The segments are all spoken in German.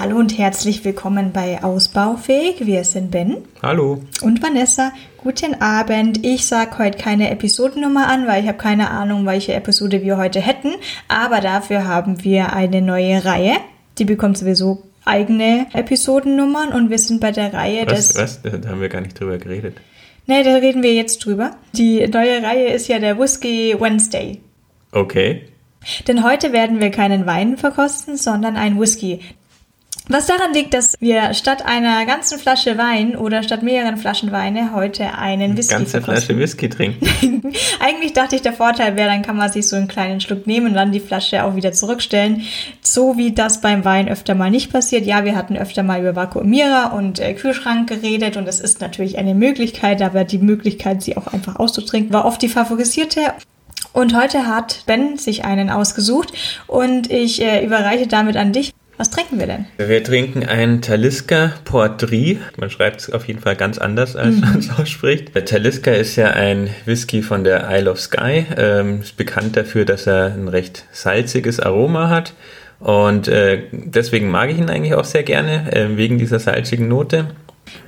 Hallo und herzlich willkommen bei Ausbaufähig. Wir sind Ben. Hallo. Und Vanessa. Guten Abend. Ich sage heute keine Episodennummer an, weil ich habe keine Ahnung, welche Episode wir heute hätten. Aber dafür haben wir eine neue Reihe. Die bekommt sowieso eigene Episodennummern und wir sind bei der Reihe was, des... Was? Da haben wir gar nicht drüber geredet. Nee, da reden wir jetzt drüber. Die neue Reihe ist ja der Whisky Wednesday. Okay. Denn heute werden wir keinen Wein verkosten, sondern ein Whisky. Was daran liegt, dass wir statt einer ganzen Flasche Wein oder statt mehreren Flaschen Weine heute einen Whisky Ganze verkosten. Flasche Whisky trinken. Eigentlich dachte ich, der Vorteil wäre, dann kann man sich so einen kleinen Schluck nehmen und dann die Flasche auch wieder zurückstellen. So wie das beim Wein öfter mal nicht passiert. Ja, wir hatten öfter mal über Vakuumierer und äh, Kühlschrank geredet und es ist natürlich eine Möglichkeit, aber die Möglichkeit, sie auch einfach auszutrinken, war oft die favorisierte. Und heute hat Ben sich einen ausgesucht und ich äh, überreiche damit an dich. Was trinken wir denn? Wir trinken einen Talisker Portry. Man schreibt es auf jeden Fall ganz anders, als man es ausspricht. Der Talisker ist ja ein Whisky von der Isle of Skye. Ähm, ist bekannt dafür, dass er ein recht salziges Aroma hat. Und äh, deswegen mag ich ihn eigentlich auch sehr gerne, äh, wegen dieser salzigen Note.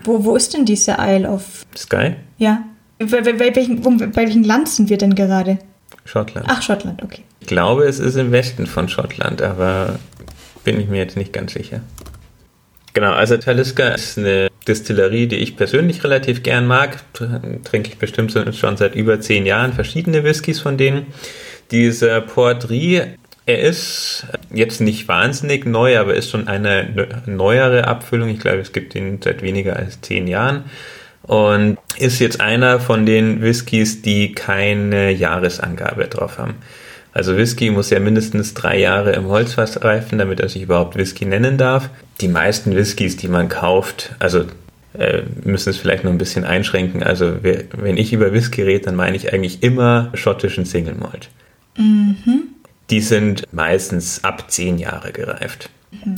Wo, wo ist denn diese Isle of... Skye? Ja. Bei, bei, bei, welchen, bei welchen Land sind wir denn gerade? Schottland. Ach, Schottland, okay. Ich glaube, es ist im Westen von Schottland, aber bin ich mir jetzt nicht ganz sicher. Genau, also Talisker ist eine Distillerie, die ich persönlich relativ gern mag. Trinke ich bestimmt schon seit über zehn Jahren verschiedene Whiskys von denen. Dieser Portry, er ist jetzt nicht wahnsinnig neu, aber ist schon eine neuere Abfüllung. Ich glaube, es gibt ihn seit weniger als zehn Jahren. Und ist jetzt einer von den Whiskys, die keine Jahresangabe drauf haben. Also Whisky muss ja mindestens drei Jahre im Holzfass reifen, damit er sich überhaupt Whisky nennen darf. Die meisten Whiskys, die man kauft, also äh, müssen es vielleicht noch ein bisschen einschränken. Also wenn ich über Whisky rede, dann meine ich eigentlich immer schottischen Single Malt. Mhm. Die sind meistens ab zehn Jahre gereift.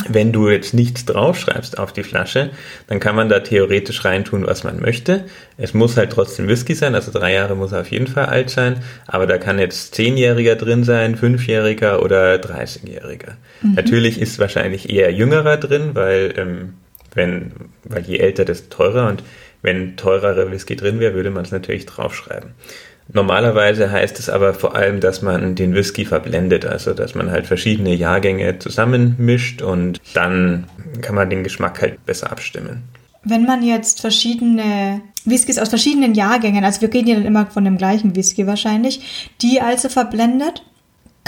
Wenn du jetzt nichts draufschreibst auf die Flasche, dann kann man da theoretisch reintun, was man möchte. Es muss halt trotzdem Whisky sein, also drei Jahre muss er auf jeden Fall alt sein, aber da kann jetzt Zehnjähriger drin sein, Fünfjähriger oder Dreißigjähriger. Mhm. Natürlich ist wahrscheinlich eher Jüngerer drin, weil, ähm, wenn, weil je älter, desto teurer und wenn teurere Whisky drin wäre, würde man es natürlich draufschreiben. Normalerweise heißt es aber vor allem, dass man den Whisky verblendet, also dass man halt verschiedene Jahrgänge zusammenmischt und dann kann man den Geschmack halt besser abstimmen. Wenn man jetzt verschiedene Whiskys aus verschiedenen Jahrgängen, also wir reden ja dann immer von dem gleichen Whisky wahrscheinlich, die also verblendet,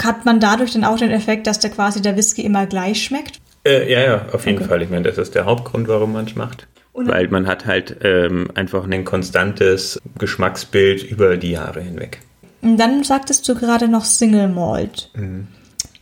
hat man dadurch dann auch den Effekt, dass der quasi der Whisky immer gleich schmeckt? Äh, ja, ja, auf jeden okay. Fall. Ich meine, das ist der Hauptgrund, warum man es macht. Weil man hat halt ähm, einfach ein konstantes Geschmacksbild über die Jahre hinweg. Und dann sagtest du gerade noch Single Malt. Mhm.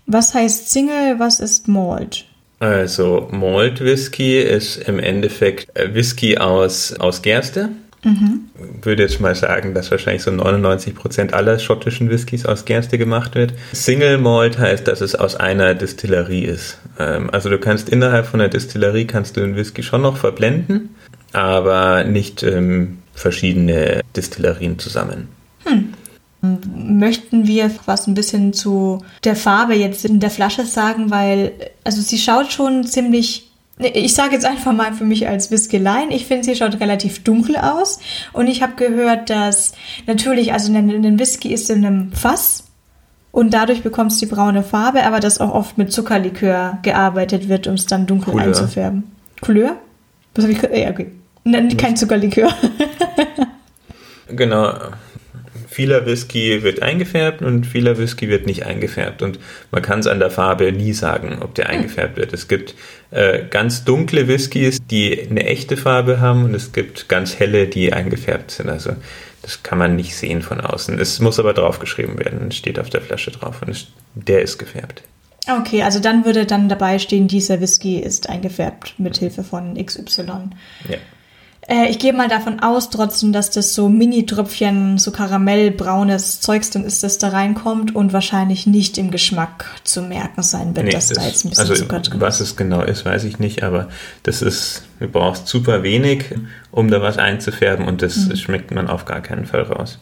Was heißt Single, was ist Malt? Also Malt Whisky ist im Endeffekt Whisky aus, aus Gerste. Mhm. Würde jetzt mal sagen, dass wahrscheinlich so 99% aller schottischen Whiskys aus Gerste gemacht wird. Single Malt heißt, dass es aus einer Distillerie ist. Ähm, also du kannst innerhalb von der Distillerie kannst du den Whisky schon noch verblenden, aber nicht ähm, verschiedene Distillerien zusammen. Hm. Möchten wir was ein bisschen zu der Farbe jetzt in der Flasche sagen, weil also sie schaut schon ziemlich ich sage jetzt einfach mal für mich als Whiskelein, ich finde, sie schaut relativ dunkel aus. Und ich habe gehört, dass natürlich, also ein Whisky ist in einem Fass und dadurch bekommst du die braune Farbe, aber dass auch oft mit Zuckerlikör gearbeitet wird, um es dann dunkel Couleur. einzufärben. Couleur? Was habe ich? Ja, okay. Nein, kein Zuckerlikör. genau vieler Whisky wird eingefärbt und vieler Whisky wird nicht eingefärbt. Und man kann es an der Farbe nie sagen, ob der eingefärbt wird. Es gibt äh, ganz dunkle Whiskys, die eine echte Farbe haben und es gibt ganz helle, die eingefärbt sind. Also das kann man nicht sehen von außen. Es muss aber draufgeschrieben werden. Es steht auf der Flasche drauf und es, der ist gefärbt. Okay, also dann würde dann dabei stehen, dieser Whisky ist eingefärbt mit Hilfe von XY. Ja. Äh, ich gehe mal davon aus, trotzdem, dass das so Mini-Tröpfchen, so karamellbraunes Zeugs dann ist, das da reinkommt und wahrscheinlich nicht im Geschmack zu merken sein wird, nee, dass das, da jetzt ein bisschen also Zucker drin ist. Was es genau ist, weiß ich nicht, aber das ist, du brauchst super wenig, um da was einzufärben und das mhm. schmeckt man auf gar keinen Fall raus.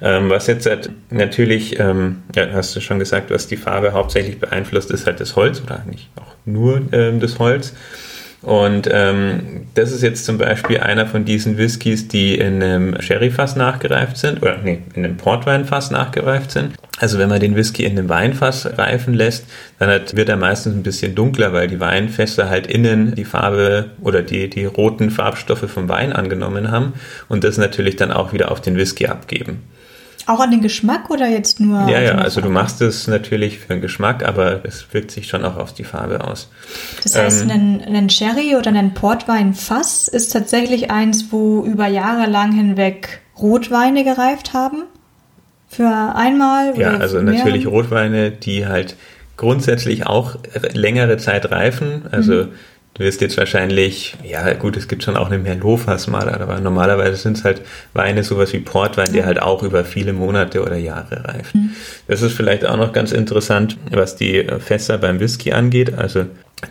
Ähm, was jetzt halt natürlich, ähm, ja, hast du schon gesagt, was die Farbe hauptsächlich beeinflusst, ist halt das Holz oder nicht auch nur ähm, das Holz. Und ähm, das ist jetzt zum Beispiel einer von diesen Whiskys, die in einem Sherryfass nachgereift sind, oder nee, in einem Portweinfass nachgereift sind. Also wenn man den Whisky in einem Weinfass reifen lässt, dann hat, wird er meistens ein bisschen dunkler, weil die Weinfässer halt innen die Farbe oder die, die roten Farbstoffe vom Wein angenommen haben und das natürlich dann auch wieder auf den Whisky abgeben. Auch an den Geschmack oder jetzt nur? Ja, ja, also du machst es natürlich für den Geschmack, aber es wirkt sich schon auch auf die Farbe aus. Das heißt, ähm, ein, ein Sherry oder ein Portwein-Fass ist tatsächlich eins, wo über Jahre lang hinweg Rotweine gereift haben? Für einmal? ja, also natürlich Rotweine, die halt grundsätzlich auch längere Zeit reifen. Also mhm. Du wirst jetzt wahrscheinlich, ja gut, es gibt schon auch eine Merlot-Fass mal, aber normalerweise sind es halt Weine, sowas wie Portwein, der halt auch über viele Monate oder Jahre reift. Mhm. Das ist vielleicht auch noch ganz interessant, was die Fässer beim Whisky angeht. Also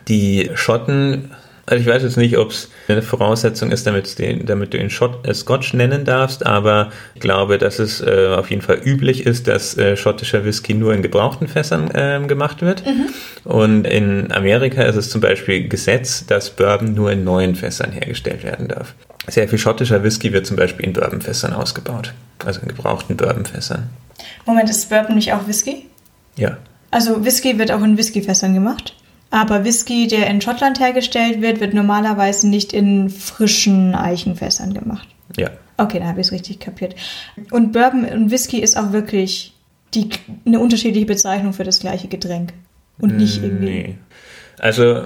die Schotten also ich weiß jetzt nicht, ob es eine Voraussetzung ist, damit, den, damit du ihn Schott, äh, Scotch nennen darfst, aber ich glaube, dass es äh, auf jeden Fall üblich ist, dass äh, schottischer Whisky nur in gebrauchten Fässern äh, gemacht wird. Mhm. Und in Amerika ist es zum Beispiel Gesetz, dass Bourbon nur in neuen Fässern hergestellt werden darf. Sehr viel schottischer Whisky wird zum Beispiel in Bourbonfässern ausgebaut, also in gebrauchten Bourbonfässern. Moment, ist Bourbon nicht auch Whisky? Ja. Also Whisky wird auch in Whiskyfässern gemacht? Aber Whisky, der in Schottland hergestellt wird, wird normalerweise nicht in frischen Eichenfässern gemacht. Ja. Okay, da habe ich es richtig kapiert. Und Bourbon und Whisky ist auch wirklich die, eine unterschiedliche Bezeichnung für das gleiche Getränk. Und nicht mm, irgendwie. Nee. Also,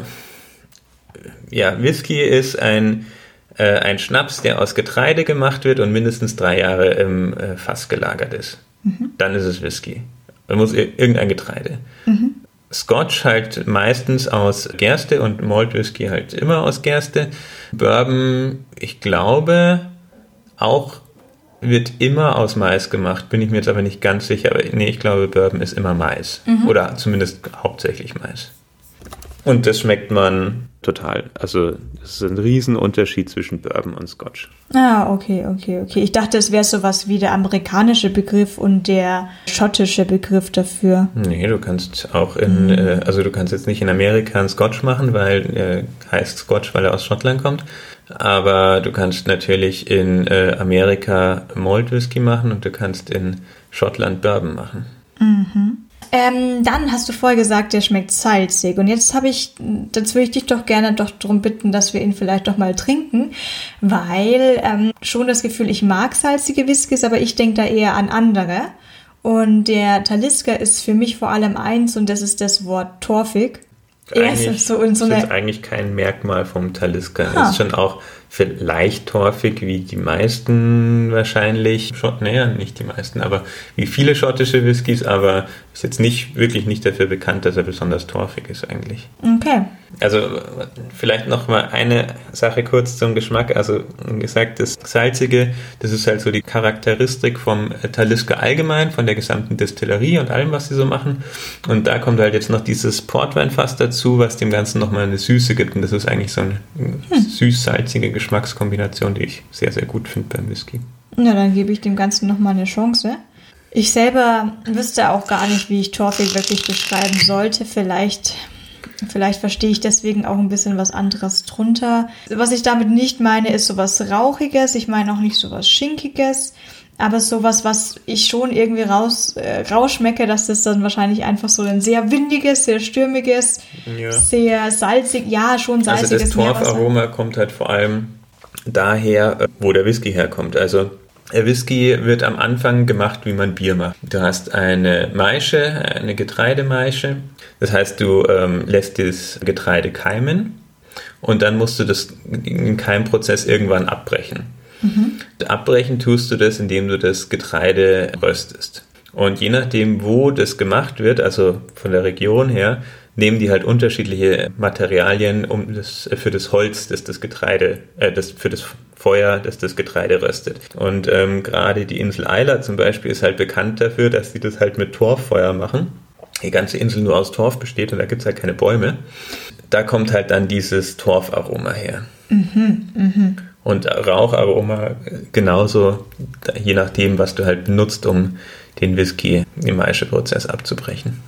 ja, Whisky ist ein, äh, ein Schnaps, der aus Getreide gemacht wird und mindestens drei Jahre im äh, Fass gelagert ist. Mhm. Dann ist es Whisky. Man muss irgendein Getreide. Mhm. Scotch halt meistens aus Gerste und Malt Whisky halt immer aus Gerste. Bourbon, ich glaube, auch wird immer aus Mais gemacht. Bin ich mir jetzt aber nicht ganz sicher. Aber nee, ich glaube, Bourbon ist immer Mais. Mhm. Oder zumindest hauptsächlich Mais. Und das schmeckt man total. Also es ist ein Riesenunterschied zwischen Bourbon und Scotch. Ah, okay, okay, okay. Ich dachte, es wäre sowas wie der amerikanische Begriff und der schottische Begriff dafür. Nee, du kannst auch in, mhm. äh, also du kannst jetzt nicht in Amerika einen Scotch machen, weil äh, heißt Scotch, weil er aus Schottland kommt. Aber du kannst natürlich in äh, Amerika Malt Whisky machen und du kannst in Schottland Bourbon machen. Mhm. Ähm, dann hast du vorher gesagt, der schmeckt salzig. Und jetzt habe ich, jetzt würde ich dich doch gerne doch darum bitten, dass wir ihn vielleicht doch mal trinken, weil ähm, schon das Gefühl, ich mag salzige Whiskys, aber ich denke da eher an andere. Und der Talisker ist für mich vor allem eins und das ist das Wort torfig. Eigentlich, so in so eine... ist eigentlich kein Merkmal vom Talisker. Ah. Ist schon auch vielleicht torfig wie die meisten wahrscheinlich. Naja, nicht die meisten, aber wie viele schottische Whiskys, aber ist jetzt nicht wirklich nicht dafür bekannt, dass er besonders torfig ist eigentlich. Okay. Also vielleicht noch mal eine Sache kurz zum Geschmack. Also gesagt, das Salzige, das ist halt so die Charakteristik vom Talisker allgemein, von der gesamten Destillerie und allem, was sie so machen. Und da kommt halt jetzt noch dieses Portweinfass dazu, was dem Ganzen noch mal eine Süße gibt. Und das ist eigentlich so eine hm. süß-salzige Geschmackskombination, die ich sehr, sehr gut finde beim Whisky. Na, dann gebe ich dem Ganzen nochmal eine Chance. Ich selber wüsste auch gar nicht, wie ich Torfig wirklich beschreiben sollte. Vielleicht, vielleicht verstehe ich deswegen auch ein bisschen was anderes drunter. Was ich damit nicht meine, ist sowas Rauchiges. Ich meine auch nicht sowas Schinkiges. Aber sowas, was ich schon irgendwie raus, äh, rausschmecke, dass das dann wahrscheinlich einfach so ein sehr windiges, sehr stürmiges, ja. sehr salzig, ja, schon salziges. Also das Torfaroma kommt halt vor allem daher, äh, wo der Whisky herkommt. Also der Whisky wird am Anfang gemacht, wie man Bier macht. Du hast eine Maische, eine Getreidemaische. Das heißt, du ähm, lässt das Getreide keimen und dann musst du das den Keimprozess irgendwann abbrechen. Mhm. Abbrechen tust du das, indem du das Getreide röstest. Und je nachdem, wo das gemacht wird, also von der Region her, nehmen die halt unterschiedliche Materialien um das, für das Holz, das das Getreide, äh, das für das Feuer, das das Getreide röstet. Und ähm, gerade die Insel Eila zum Beispiel ist halt bekannt dafür, dass sie das halt mit Torffeuer machen. Die ganze Insel nur aus Torf besteht und da gibt es halt keine Bäume. Da kommt halt dann dieses Torfaroma her. Mhm, mh. Und Raucharoma genauso, je nachdem, was du halt benutzt, um den Whisky im Maischeprozess abzubrechen.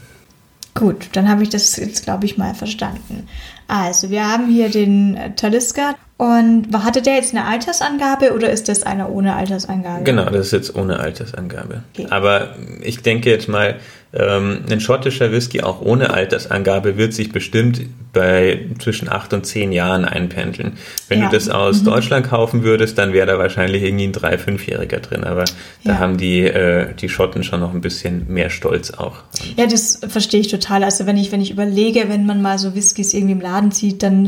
Gut, dann habe ich das jetzt, glaube ich, mal verstanden. Also, wir haben hier den Talisker. Und hatte der jetzt eine Altersangabe oder ist das einer ohne Altersangabe? Genau, das ist jetzt ohne Altersangabe. Okay. Aber ich denke jetzt mal, ähm, ein schottischer Whisky auch ohne Altersangabe wird sich bestimmt bei zwischen acht und zehn Jahren einpendeln. Wenn ja. du das aus mhm. Deutschland kaufen würdest, dann wäre da wahrscheinlich irgendwie ein drei-, fünfjähriger drin. Aber ja. da haben die, äh, die Schotten schon noch ein bisschen mehr Stolz auch. Ja, das verstehe ich total. Also wenn ich, wenn ich überlege, wenn man mal so Whiskys irgendwie im Laden zieht, dann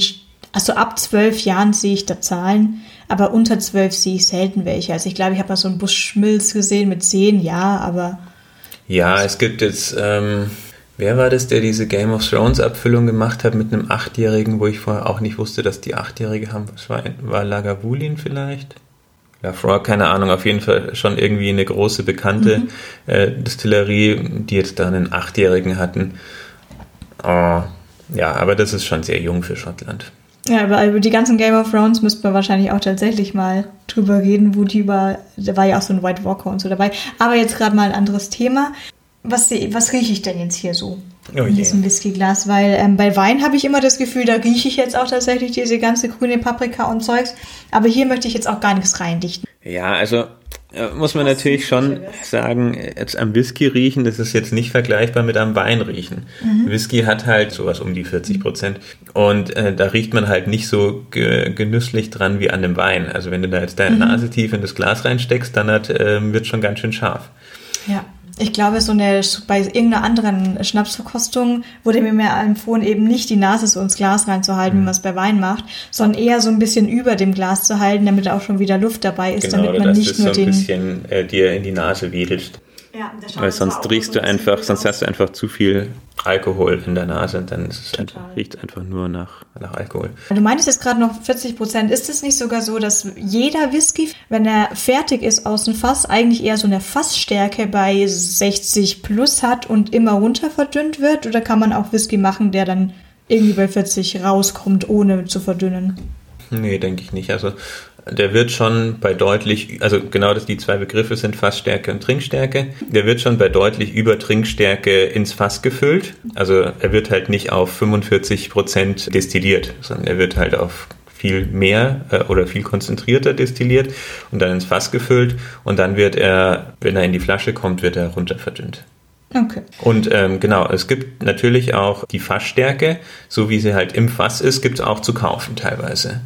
also ab zwölf Jahren sehe ich da Zahlen, aber unter zwölf sehe ich selten welche. Also ich glaube, ich habe mal so einen Buschmilz gesehen mit zehn, ja, aber ja, es gibt jetzt, ähm, wer war das, der diese Game of Thrones Abfüllung gemacht hat mit einem Achtjährigen, wo ich vorher auch nicht wusste, dass die Achtjährige haben? Was war, war Lagavulin vielleicht? Lafroy, keine Ahnung, auf jeden Fall schon irgendwie eine große bekannte mhm. äh, Distillerie, die jetzt da einen Achtjährigen hatten. Oh, ja, aber das ist schon sehr jung für Schottland. Ja, aber über die ganzen Game of Thrones müsste man wahrscheinlich auch tatsächlich mal drüber reden, wo die über, da war ja auch so ein White Walker und so dabei. Aber jetzt gerade mal ein anderes Thema. Was, was rieche ich denn jetzt hier so oh in diesem Whiskyglas? Weil ähm, bei Wein habe ich immer das Gefühl, da rieche ich jetzt auch tatsächlich diese ganze grüne Paprika und Zeugs. Aber hier möchte ich jetzt auch gar nichts reindichten. Ja, also muss man natürlich schon sagen, jetzt am Whisky riechen, das ist jetzt nicht vergleichbar mit am Wein riechen. Mhm. Whisky hat halt sowas um die 40 Prozent und äh, da riecht man halt nicht so ge genüsslich dran wie an dem Wein. Also wenn du da jetzt deine mhm. Nase tief in das Glas reinsteckst, dann hat, äh, wird schon ganz schön scharf. Ja. Ich glaube, so eine, bei irgendeiner anderen Schnapsverkostung wurde mir mehr empfohlen, eben nicht die Nase so ins Glas reinzuhalten, mhm. wie man es bei Wein macht, sondern eher so ein bisschen über dem Glas zu halten, damit auch schon wieder Luft dabei ist, genau, damit man nicht nur so ein bisschen äh, dir in die Nase wedelst. Ja, Weil sonst riechst du einfach, sonst hast du einfach zu viel Alkohol in der Nase und dann riecht es einfach nur nach, nach Alkohol. Du meintest jetzt gerade noch 40 Prozent. Ist es nicht sogar so, dass jeder Whisky, wenn er fertig ist aus dem Fass, eigentlich eher so eine Fassstärke bei 60 plus hat und immer runter verdünnt wird? Oder kann man auch Whisky machen, der dann irgendwie bei 40 rauskommt, ohne zu verdünnen? Nee, denke ich nicht. Also der wird schon bei deutlich, also genau das, die zwei Begriffe sind Fassstärke und Trinkstärke. Der wird schon bei deutlich über Trinkstärke ins Fass gefüllt. Also er wird halt nicht auf 45 Prozent destilliert, sondern er wird halt auf viel mehr äh, oder viel konzentrierter destilliert und dann ins Fass gefüllt und dann wird er, wenn er in die Flasche kommt, wird er runter verdünnt. Okay. Und ähm, genau, es gibt natürlich auch die Fassstärke, so wie sie halt im Fass ist, gibt es auch zu kaufen teilweise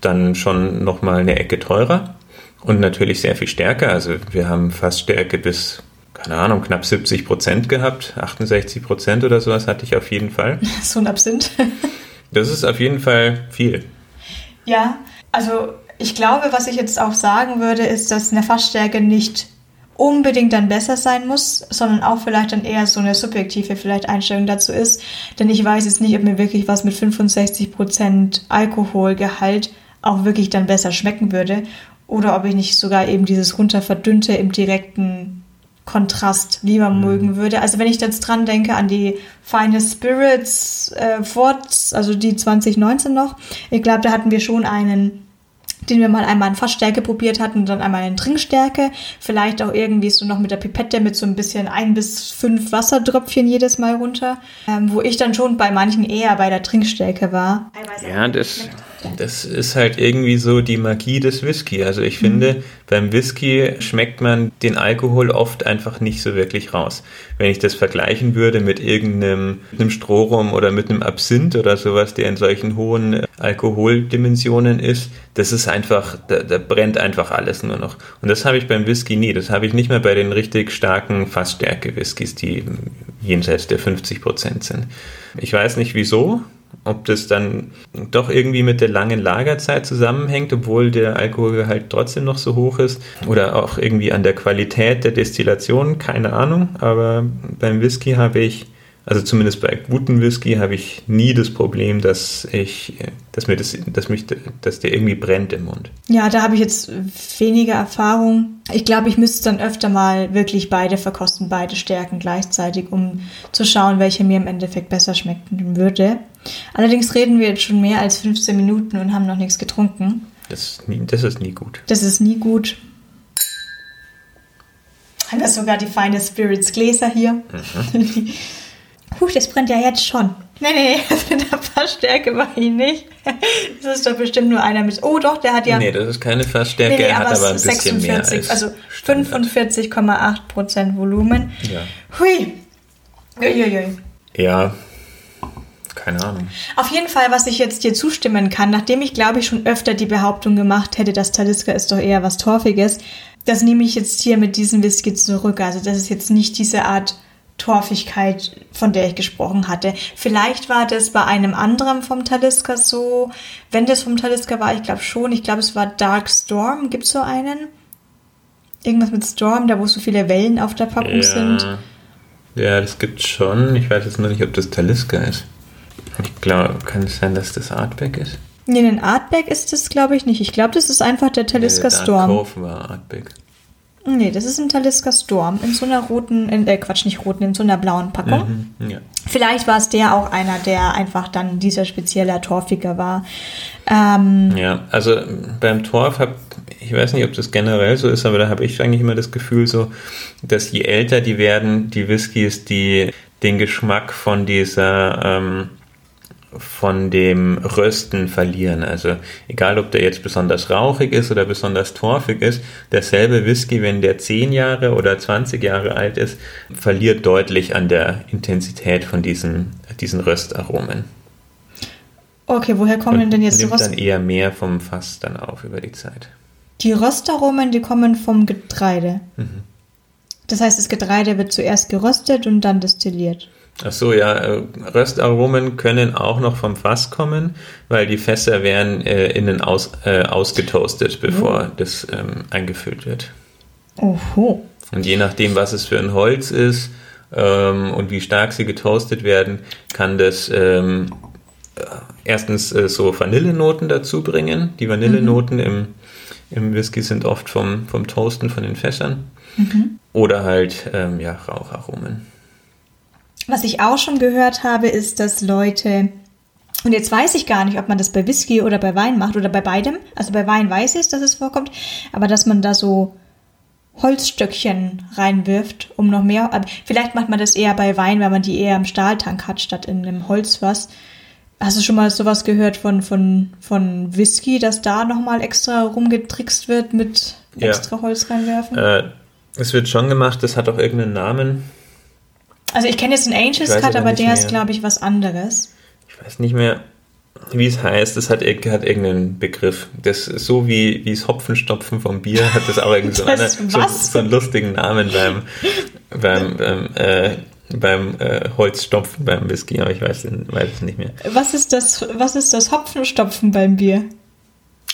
dann schon nochmal eine Ecke teurer und natürlich sehr viel stärker. Also wir haben fast Stärke bis, keine Ahnung, knapp 70 Prozent gehabt. 68 Prozent oder sowas hatte ich auf jeden Fall. So ein Absinth. das ist auf jeden Fall viel. Ja, also ich glaube, was ich jetzt auch sagen würde, ist, dass eine Fassstärke nicht unbedingt dann besser sein muss, sondern auch vielleicht dann eher so eine subjektive vielleicht Einstellung dazu ist. Denn ich weiß jetzt nicht, ob mir wirklich was mit 65% Alkoholgehalt auch wirklich dann besser schmecken würde oder ob ich nicht sogar eben dieses runterverdünnte im direkten Kontrast lieber mhm. mögen würde. Also wenn ich jetzt dran denke an die Final Spirits äh, Forts, also die 2019 noch, ich glaube, da hatten wir schon einen den wir mal einmal in Fassstärke probiert hatten und dann einmal in Trinkstärke. Vielleicht auch irgendwie so noch mit der Pipette mit so ein bisschen ein bis fünf Wassertröpfchen jedes Mal runter. Ähm, wo ich dann schon bei manchen eher bei der Trinkstärke war. Ja, das, das ist halt irgendwie so die Magie des Whisky. Also ich finde, mhm. beim Whisky schmeckt man den Alkohol oft einfach nicht so wirklich raus. Wenn ich das vergleichen würde mit irgendeinem einem Strohrum oder mit einem Absinth oder sowas, der in solchen hohen Alkoholdimensionen ist, das ist einfach, da, da brennt einfach alles nur noch. Und das habe ich beim Whisky nie. Das habe ich nicht mehr bei den richtig starken Fassstärke-Whiskys, die jenseits der 50 Prozent sind. Ich weiß nicht wieso, ob das dann doch irgendwie mit der langen Lagerzeit zusammenhängt, obwohl der Alkoholgehalt trotzdem noch so hoch ist. Oder auch irgendwie an der Qualität der Destillation, keine Ahnung. Aber beim Whisky habe ich also zumindest bei gutem Whisky habe ich nie das Problem, dass ich, dass mir das, dass mich, dass der irgendwie brennt im Mund. Ja, da habe ich jetzt weniger Erfahrung. Ich glaube, ich müsste dann öfter mal wirklich beide verkosten, beide Stärken gleichzeitig, um zu schauen, welche mir im Endeffekt besser schmecken würde. Allerdings reden wir jetzt schon mehr als 15 Minuten und haben noch nichts getrunken. Das ist nie, das ist nie gut. Das ist nie gut. Haben wir sogar die feine Spirits Gläser hier. Mhm. Huch, das brennt ja jetzt schon. Nee, nee, mit der Fassstärke war ich nicht. Das ist doch bestimmt nur einer mit. Oh, doch, der hat ja. Nee, das ist keine Fassstärke, nee, nee, er hat aber ein 46, bisschen mehr. Als also 45,8 Prozent Volumen. Ja. Hui. Uiuiui. Ja, keine Ahnung. Auf jeden Fall, was ich jetzt dir zustimmen kann, nachdem ich glaube ich schon öfter die Behauptung gemacht hätte, dass Taliska ist doch eher was Torfiges, das nehme ich jetzt hier mit diesem Whisky zurück. Also das ist jetzt nicht diese Art Torfigkeit, von der ich gesprochen hatte. Vielleicht war das bei einem anderen vom Talisker so. Wenn das vom Talisker war, ich glaube schon. Ich glaube, es war Dark Storm. Gibt es so einen? Irgendwas mit Storm, da wo so viele Wellen auf der Packung ja. sind. Ja, das gibt schon. Ich weiß jetzt nur nicht, ob das Talisker ist. Ich glaube, kann es sein, dass das Artback ist? Nee, ein Artback ist das, glaube ich, nicht. Ich glaube, das ist einfach der Talisker nee, Storm. Cove war Artback. Nee, das ist ein Talisker Storm in so einer roten, in, äh, Quatsch, nicht roten, in so einer blauen Packung. Mhm, ja. Vielleicht war es der auch einer, der einfach dann dieser spezielle Torfiger war. Ähm, ja, also beim Torf habe ich weiß nicht, ob das generell so ist, aber da habe ich eigentlich immer das Gefühl so, dass je älter die werden, die Whiskys, die den Geschmack von dieser ähm, von dem Rösten verlieren. Also egal, ob der jetzt besonders rauchig ist oder besonders torfig ist, derselbe Whisky, wenn der 10 Jahre oder 20 Jahre alt ist, verliert deutlich an der Intensität von diesen, diesen Röstaromen. Okay, woher kommen Und denn jetzt die Röst? dann eher mehr vom Fass dann auf über die Zeit. Die Röstaromen, die kommen vom Getreide. Mhm. Das heißt, das Getreide wird zuerst geröstet und dann destilliert. Ach so, ja, äh, Röstaromen können auch noch vom Fass kommen, weil die Fässer werden äh, innen aus, äh, ausgetoastet, bevor oh. das ähm, eingefüllt wird. Oho. Und je nachdem, was es für ein Holz ist ähm, und wie stark sie getoastet werden, kann das ähm, äh, erstens äh, so Vanillenoten dazu bringen. Die Vanillenoten mhm. im, im Whisky sind oft vom, vom Toasten von den Fässern. Mhm. Oder halt ähm, ja, Raucharomen. Was ich auch schon gehört habe, ist, dass Leute, und jetzt weiß ich gar nicht, ob man das bei Whisky oder bei Wein macht oder bei beidem. Also bei Wein weiß ich es, dass es vorkommt, aber dass man da so Holzstöckchen reinwirft, um noch mehr. Vielleicht macht man das eher bei Wein, weil man die eher im Stahltank hat, statt in einem Holzfass. Hast du schon mal sowas gehört von, von, von Whisky, dass da nochmal extra rumgetrickst wird mit extra ja. Holz reinwerfen? Äh, es wird schon gemacht, das hat auch irgendeinen Namen. Also ich kenne jetzt den Angels Cut, aber der mehr. ist, glaube ich, was anderes. Ich weiß nicht mehr, wie es heißt. Das hat, hat irgendeinen Begriff. Das ist so wie, wie es Hopfenstopfen vom Bier hat das auch irgendwie so, eine, so, so, einen lustigen Namen beim, beim, beim, äh, beim äh, Holzstopfen beim Whisky, aber ich weiß, weiß es nicht mehr. Was ist das, was ist das Hopfenstopfen beim Bier?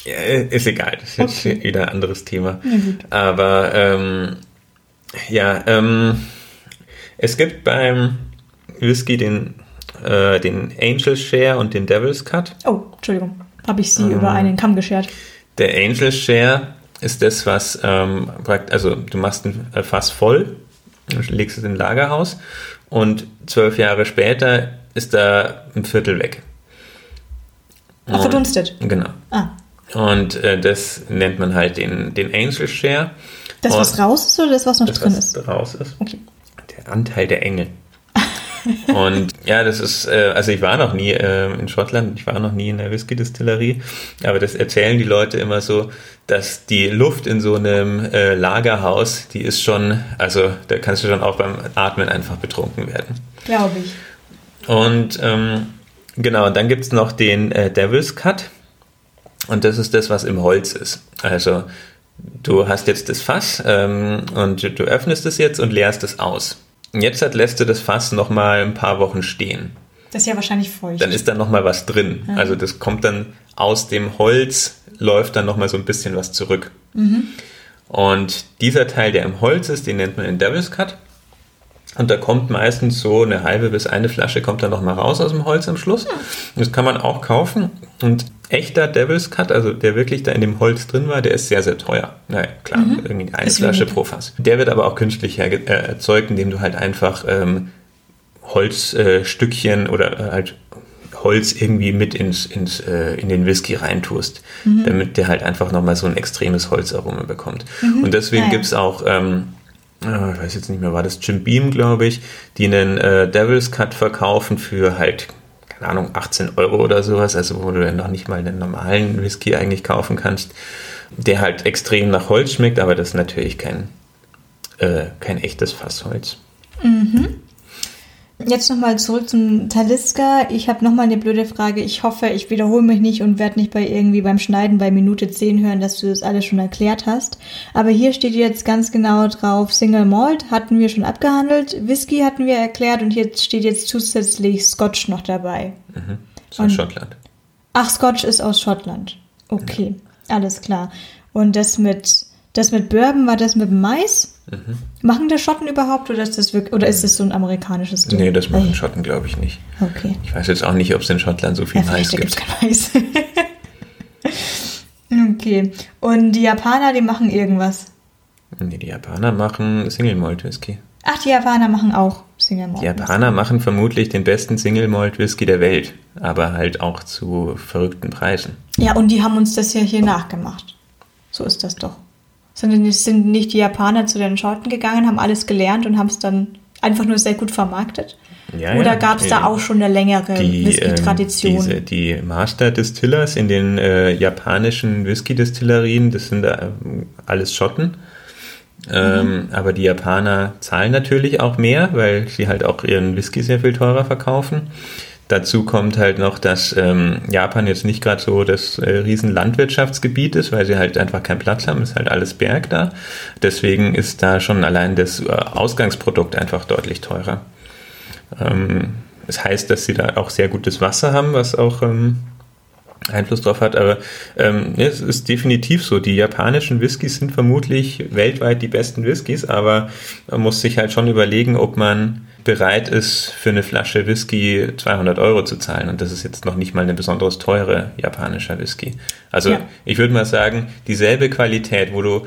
Ja, ist egal, das ist okay. jetzt wieder ein anderes Thema. Aber ähm, ja, ähm, es gibt beim Whisky den, äh, den Angel Share und den Devil's Cut. Oh, Entschuldigung. Habe ich sie ähm, über einen Kamm geschert. Der Angel Share ist das, was, ähm, also du machst ein Fass voll, legst es im Lagerhaus und zwölf Jahre später ist da ein Viertel weg. Ach, verdunstet. Genau. Ah. Und äh, das nennt man halt den, den Angel Share. Das, was raus ist oder das, was noch das, drin was ist? raus ist. Okay der Anteil der Engel. und ja, das ist, äh, also ich war noch nie äh, in Schottland, ich war noch nie in der Whisky-Distillerie, aber das erzählen die Leute immer so, dass die Luft in so einem äh, Lagerhaus, die ist schon, also da kannst du schon auch beim Atmen einfach betrunken werden. Glaube ich. Und ähm, genau, und dann gibt es noch den äh, Devil's Cut und das ist das, was im Holz ist. Also du hast jetzt das Fass ähm, und du öffnest es jetzt und leerst es aus. Jetzt hat, lässt du das Fass noch mal ein paar Wochen stehen. Das ist ja wahrscheinlich feucht. Dann ist da noch mal was drin. Ja. Also das kommt dann aus dem Holz, läuft dann noch mal so ein bisschen was zurück. Mhm. Und dieser Teil, der im Holz ist, den nennt man den Devil's Cut. Und da kommt meistens so eine halbe bis eine Flasche kommt dann noch mal raus aus dem Holz am Schluss. Ja. Das kann man auch kaufen. Und echter Devil's Cut, also der wirklich da in dem Holz drin war, der ist sehr, sehr teuer. Naja, klar, mhm. irgendwie eine ist Flasche pro Fass. Der wird aber auch künstlich äh, erzeugt, indem du halt einfach ähm, Holzstückchen äh, oder äh, halt Holz irgendwie mit ins, ins, äh, in den Whisky reintust, mhm. damit der halt einfach nochmal so ein extremes Holzaroma bekommt. Mhm. Und deswegen ja, ja. gibt's auch, ähm, äh, ich weiß jetzt nicht mehr, war das Jim Beam, glaube ich, die einen äh, Devil's Cut verkaufen für halt, keine Ahnung, 18 Euro oder sowas, also wo du dann noch nicht mal einen normalen Whisky eigentlich kaufen kannst, der halt extrem nach Holz schmeckt, aber das ist natürlich kein, äh, kein echtes Fassholz. Mhm. Jetzt nochmal zurück zum Taliska. Ich habe nochmal eine blöde Frage. Ich hoffe, ich wiederhole mich nicht und werde nicht bei irgendwie beim Schneiden bei Minute 10 hören, dass du das alles schon erklärt hast. Aber hier steht jetzt ganz genau drauf, Single Malt hatten wir schon abgehandelt, Whisky hatten wir erklärt und jetzt steht jetzt zusätzlich Scotch noch dabei. Mhm. Ist aus Schottland. Ach, Scotch ist aus Schottland. Okay, ja. alles klar. Und das mit, das mit Bourbon war das mit Mais? Mhm. Machen das Schotten überhaupt oder ist das wirklich, oder ist das so ein amerikanisches Ding? Nee, das machen Schotten, glaube ich, nicht. Okay. Ich weiß jetzt auch nicht, ob es in Schottland so viel ja, Mais gibt. Kein Mais. okay. Und die Japaner, die machen irgendwas? Nee, die Japaner machen Single Malt Whisky. Ach, die Japaner machen auch Single Malt. Die Japaner machen vermutlich den besten Single Malt Whisky der Welt, aber halt auch zu verrückten Preisen. Ja, und die haben uns das ja hier nachgemacht. So ist das doch. Sondern sind nicht die Japaner zu den Schotten gegangen, haben alles gelernt und haben es dann einfach nur sehr gut vermarktet? Ja, Oder ja. gab es da auch schon eine längere Whisky-Tradition? Ähm, die Master Distillers in den äh, japanischen Whisky-Distillerien, das sind äh, alles Schotten. Ähm, mhm. Aber die Japaner zahlen natürlich auch mehr, weil sie halt auch ihren Whisky sehr viel teurer verkaufen. Dazu kommt halt noch, dass ähm, Japan jetzt nicht gerade so das äh, riesen Landwirtschaftsgebiet ist, weil sie halt einfach keinen Platz haben, ist halt alles Berg da. Deswegen ist da schon allein das äh, Ausgangsprodukt einfach deutlich teurer. Ähm, das heißt, dass sie da auch sehr gutes Wasser haben, was auch ähm, Einfluss drauf hat, aber ähm, es ist definitiv so. Die japanischen Whiskys sind vermutlich weltweit die besten Whiskys, aber man muss sich halt schon überlegen, ob man bereit ist, für eine Flasche Whisky 200 Euro zu zahlen. Und das ist jetzt noch nicht mal eine besonders teure japanischer Whisky. Also ja. ich würde mal sagen, dieselbe Qualität, wo du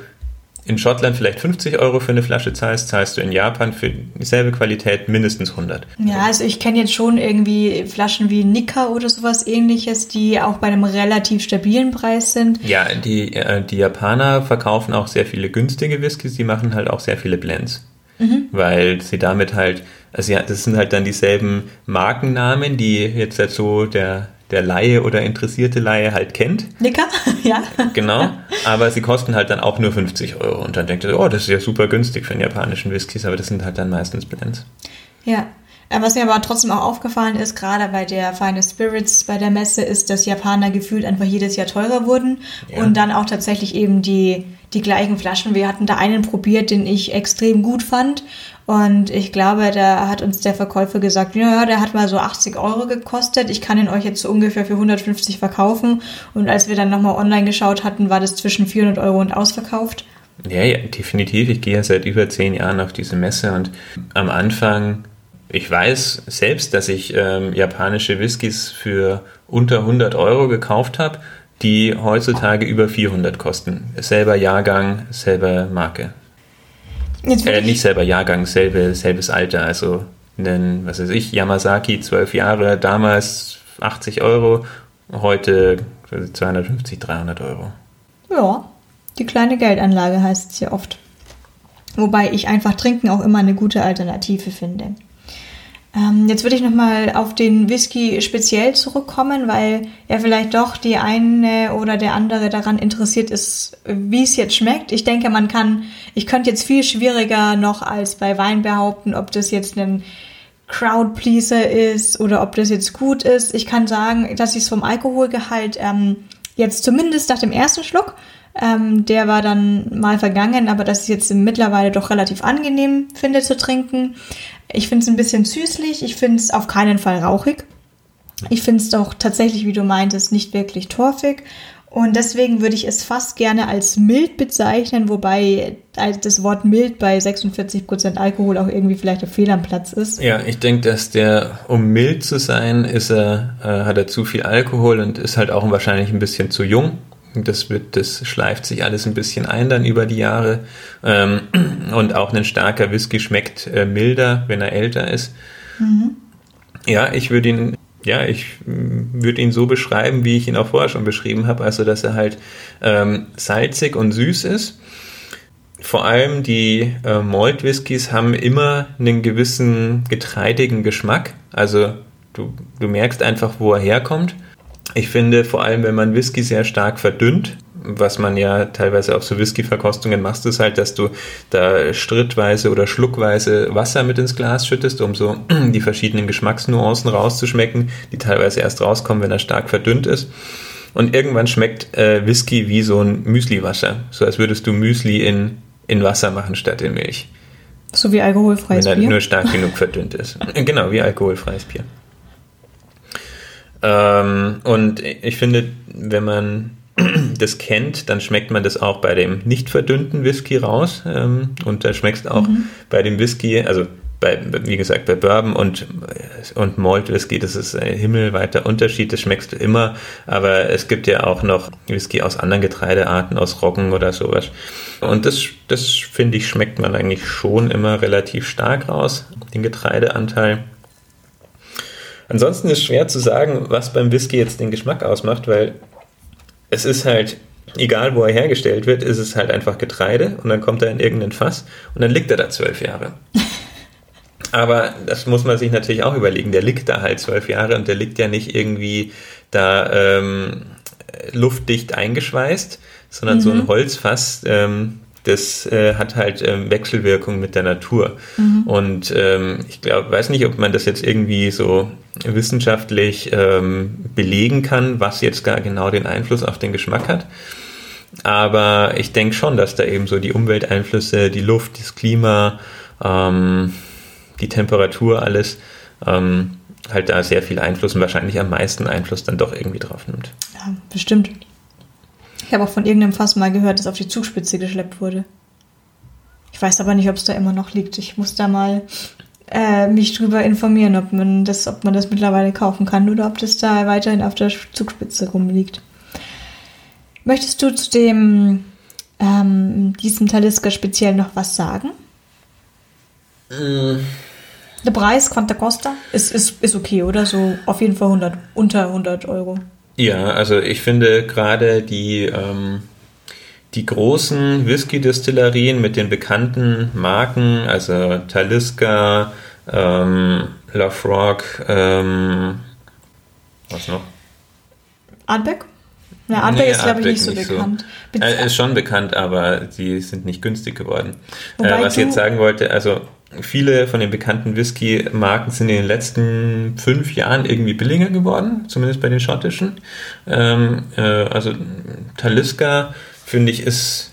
in Schottland vielleicht 50 Euro für eine Flasche zahlst, zahlst du in Japan für dieselbe Qualität mindestens 100. Ja, also ich kenne jetzt schon irgendwie Flaschen wie Nika oder sowas ähnliches, die auch bei einem relativ stabilen Preis sind. Ja, die, äh, die Japaner verkaufen auch sehr viele günstige Whiskys, die machen halt auch sehr viele Blends. Mhm. Weil sie damit halt also ja, das sind halt dann dieselben Markennamen, die jetzt halt so der, der Laie oder interessierte Laie halt kennt. Nicker, ja. Genau, aber sie kosten halt dann auch nur 50 Euro. Und dann denkt ihr, oh, das ist ja super günstig für den japanischen Whiskys, aber das sind halt dann meistens Blends. Ja, äh, was mir aber trotzdem auch aufgefallen ist, gerade bei der Final Spirits bei der Messe, ist, dass Japaner gefühlt einfach jedes Jahr teurer wurden ja. und dann auch tatsächlich eben die, die gleichen Flaschen. Wir hatten da einen probiert, den ich extrem gut fand und ich glaube, da hat uns der Verkäufer gesagt, ja, der hat mal so 80 Euro gekostet. Ich kann ihn euch jetzt so ungefähr für 150 verkaufen. Und als wir dann nochmal online geschaut hatten, war das zwischen 400 Euro und ausverkauft. Ja, ja, definitiv. Ich gehe ja seit über zehn Jahren auf diese Messe und am Anfang, ich weiß selbst, dass ich ähm, japanische Whiskys für unter 100 Euro gekauft habe, die heutzutage über 400 kosten. Selber Jahrgang, selber Marke. Äh, nicht selber Jahrgang, selbe, selbes Alter. Also einen, was weiß ich, Yamazaki, zwölf Jahre, damals 80 Euro, heute 250, 300 Euro. Ja, die kleine Geldanlage heißt es ja oft. Wobei ich einfach Trinken auch immer eine gute Alternative finde. Ähm, jetzt würde ich nochmal auf den Whisky speziell zurückkommen, weil er vielleicht doch die eine oder der andere daran interessiert ist, wie es jetzt schmeckt. Ich denke, man kann, ich könnte jetzt viel schwieriger noch als bei Wein behaupten, ob das jetzt ein Crowdpleaser ist oder ob das jetzt gut ist. Ich kann sagen, dass ich es vom Alkoholgehalt ähm, jetzt zumindest nach dem ersten Schluck ähm, der war dann mal vergangen, aber das ist jetzt mittlerweile doch relativ angenehm finde zu trinken. Ich finde es ein bisschen süßlich. Ich finde es auf keinen Fall rauchig. Ich finde es doch tatsächlich, wie du meintest, nicht wirklich torfig. Und deswegen würde ich es fast gerne als mild bezeichnen, wobei das Wort mild bei 46% Alkohol auch irgendwie vielleicht ein Fehl am Platz ist. Ja, ich denke, dass der, um mild zu sein, ist er, äh, hat er zu viel Alkohol und ist halt auch wahrscheinlich ein bisschen zu jung. Das wird, das schleift sich alles ein bisschen ein dann über die Jahre. Ähm, und auch ein starker Whisky schmeckt äh, milder, wenn er älter ist. Mhm. Ja, ich würde ihn ja, ich würde ihn so beschreiben, wie ich ihn auch vorher schon beschrieben habe, also dass er halt ähm, salzig und süß ist. Vor allem die äh, Malt Whiskys haben immer einen gewissen getreidigen Geschmack. Also du, du merkst einfach, wo er herkommt. Ich finde, vor allem, wenn man Whisky sehr stark verdünnt, was man ja teilweise auf so Whisky-Verkostungen machst, ist halt, dass du da strittweise oder schluckweise Wasser mit ins Glas schüttest, um so die verschiedenen Geschmacksnuancen rauszuschmecken, die teilweise erst rauskommen, wenn er stark verdünnt ist. Und irgendwann schmeckt äh, Whisky wie so ein Müsliwasser, so als würdest du Müsli in, in Wasser machen statt in Milch. So wie alkoholfreies Bier? Wenn er nur stark genug verdünnt ist. Genau, wie alkoholfreies Bier. Ähm, und ich finde, wenn man das kennt, dann schmeckt man das auch bei dem nicht verdünnten Whisky raus. Ähm, und da schmeckst auch mhm. bei dem Whisky, also bei, wie gesagt, bei Bourbon und, und Malt Whisky, das ist ein himmelweiter Unterschied, das schmeckst du immer, aber es gibt ja auch noch Whisky aus anderen Getreidearten, aus Roggen oder sowas. Und das, das finde ich, schmeckt man eigentlich schon immer relativ stark raus, den Getreideanteil. Ansonsten ist schwer zu sagen, was beim Whisky jetzt den Geschmack ausmacht, weil es ist halt, egal wo er hergestellt wird, ist es halt einfach Getreide und dann kommt er in irgendein Fass und dann liegt er da zwölf Jahre. Aber das muss man sich natürlich auch überlegen. Der liegt da halt zwölf Jahre und der liegt ja nicht irgendwie da ähm, luftdicht eingeschweißt, sondern mhm. so ein mhm. Holzfass, ähm, das äh, hat halt ähm, Wechselwirkung mit der Natur. Mhm. Und ähm, ich glaube, weiß nicht, ob man das jetzt irgendwie so wissenschaftlich ähm, belegen kann, was jetzt gar genau den Einfluss auf den Geschmack hat. Aber ich denke schon, dass da eben so die Umwelteinflüsse, die Luft, das Klima, ähm, die Temperatur, alles ähm, halt da sehr viel Einfluss und wahrscheinlich am meisten Einfluss dann doch irgendwie drauf nimmt. Ja, bestimmt. Ich habe auch von irgendeinem Fass mal gehört, dass auf die Zugspitze geschleppt wurde. Ich weiß aber nicht, ob es da immer noch liegt. Ich muss da mal äh, mich drüber informieren, ob man, das, ob man das mittlerweile kaufen kann oder ob das da weiterhin auf der Zugspitze rumliegt. Möchtest du zu dem ähm, diesem Talisker speziell noch was sagen? Mm. Der Preis, Quanta Costa, ist, ist, ist okay, oder? So auf jeden Fall 100, unter 100 Euro. Ja, also ich finde gerade die, ähm, die großen Whisky-Destillerien mit den bekannten Marken, also Talisker, ähm, Lafroig, ähm, was noch? Artbeck? Ja, Artbeck nee, ist, glaube ich, nicht so nicht bekannt. So. Äh, ist schon bekannt, aber sie sind nicht günstig geworden. Äh, was ich jetzt sagen wollte, also viele von den bekannten Whisky-Marken sind in den letzten fünf Jahren irgendwie billiger geworden, zumindest bei den schottischen. Ähm, äh, also Talisker, finde ich, ist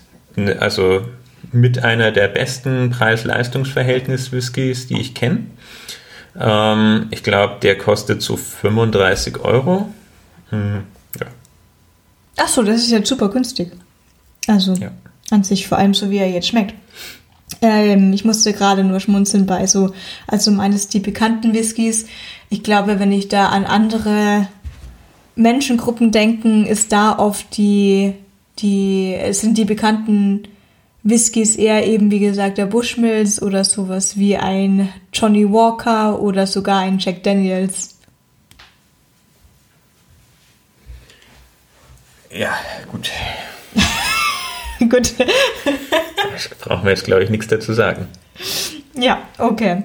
also mit einer der besten Preis-Leistungs-Verhältnis-Whiskys, die ich kenne. Ähm, ich glaube, der kostet so 35 Euro. Hm, ja. Ach so, das ist ja super günstig. Also ja. an sich vor allem so, wie er jetzt schmeckt. Ähm, ich musste gerade nur schmunzeln bei so, also meines die bekannten Whiskys. Ich glaube, wenn ich da an andere Menschengruppen denken, ist da oft die, die, sind die bekannten Whiskys eher eben, wie gesagt, der Bushmills oder sowas wie ein Johnny Walker oder sogar ein Jack Daniels. Ja, gut. gut. brauchen wir jetzt, glaube ich, nichts dazu sagen. Ja, okay.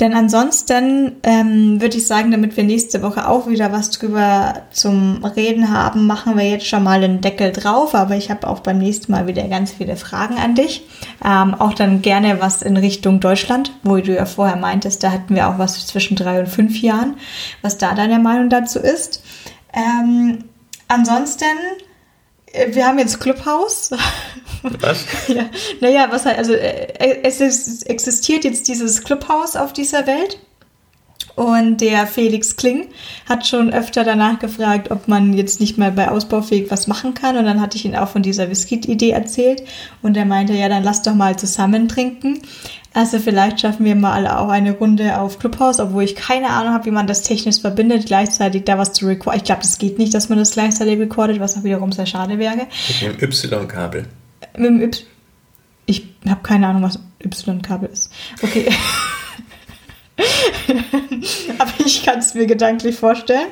Denn ansonsten ähm, würde ich sagen, damit wir nächste Woche auch wieder was drüber zum Reden haben, machen wir jetzt schon mal den Deckel drauf. Aber ich habe auch beim nächsten Mal wieder ganz viele Fragen an dich. Ähm, auch dann gerne was in Richtung Deutschland, wo du ja vorher meintest, da hatten wir auch was zwischen drei und fünf Jahren, was da deine Meinung dazu ist. Ähm, ansonsten wir haben jetzt Clubhouse. Was? ja. Naja, was halt, also äh, es existiert jetzt dieses Clubhouse auf dieser Welt. Und der Felix Kling hat schon öfter danach gefragt, ob man jetzt nicht mal bei Ausbaufähig was machen kann. Und dann hatte ich ihn auch von dieser Whisky-Idee erzählt. Und er meinte, ja, dann lass doch mal zusammen trinken. Also vielleicht schaffen wir mal auch eine Runde auf Clubhouse, obwohl ich keine Ahnung habe, wie man das technisch verbindet, gleichzeitig da was zu recorden. Ich glaube, das geht nicht, dass man das gleichzeitig recordet, was auch wiederum sehr schade wäre. Mit dem Y-Kabel. Mit dem Y. Ich habe keine Ahnung, was Y-Kabel ist. Okay. Aber ich kann es mir gedanklich vorstellen.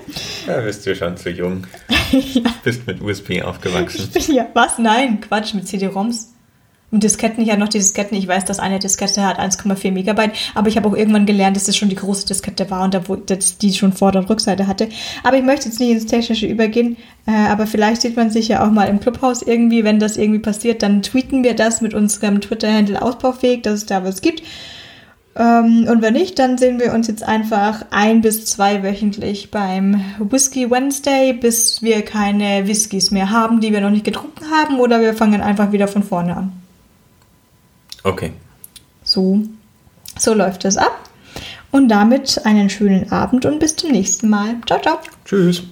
Da bist du schon zu jung. ja. Bist mit USB aufgewachsen. Ich bin ja, was? Nein, Quatsch, mit CD-ROMs. Und Disketten, ich habe noch die Disketten. Ich weiß, dass eine Diskette hat 1,4 Megabyte, aber ich habe auch irgendwann gelernt, dass das schon die große Diskette war und da, wo, dass die schon Vorder- und Rückseite hatte. Aber ich möchte jetzt nicht ins Technische übergehen, äh, aber vielleicht sieht man sich ja auch mal im Clubhaus irgendwie. Wenn das irgendwie passiert, dann tweeten wir das mit unserem Twitter-Handle ausbaufähig, dass es da was gibt. Ähm, und wenn nicht, dann sehen wir uns jetzt einfach ein bis zwei wöchentlich beim Whisky Wednesday, bis wir keine Whiskys mehr haben, die wir noch nicht getrunken haben, oder wir fangen einfach wieder von vorne an. Okay. So, so läuft es ab. Und damit einen schönen Abend und bis zum nächsten Mal. Ciao, ciao. Tschüss.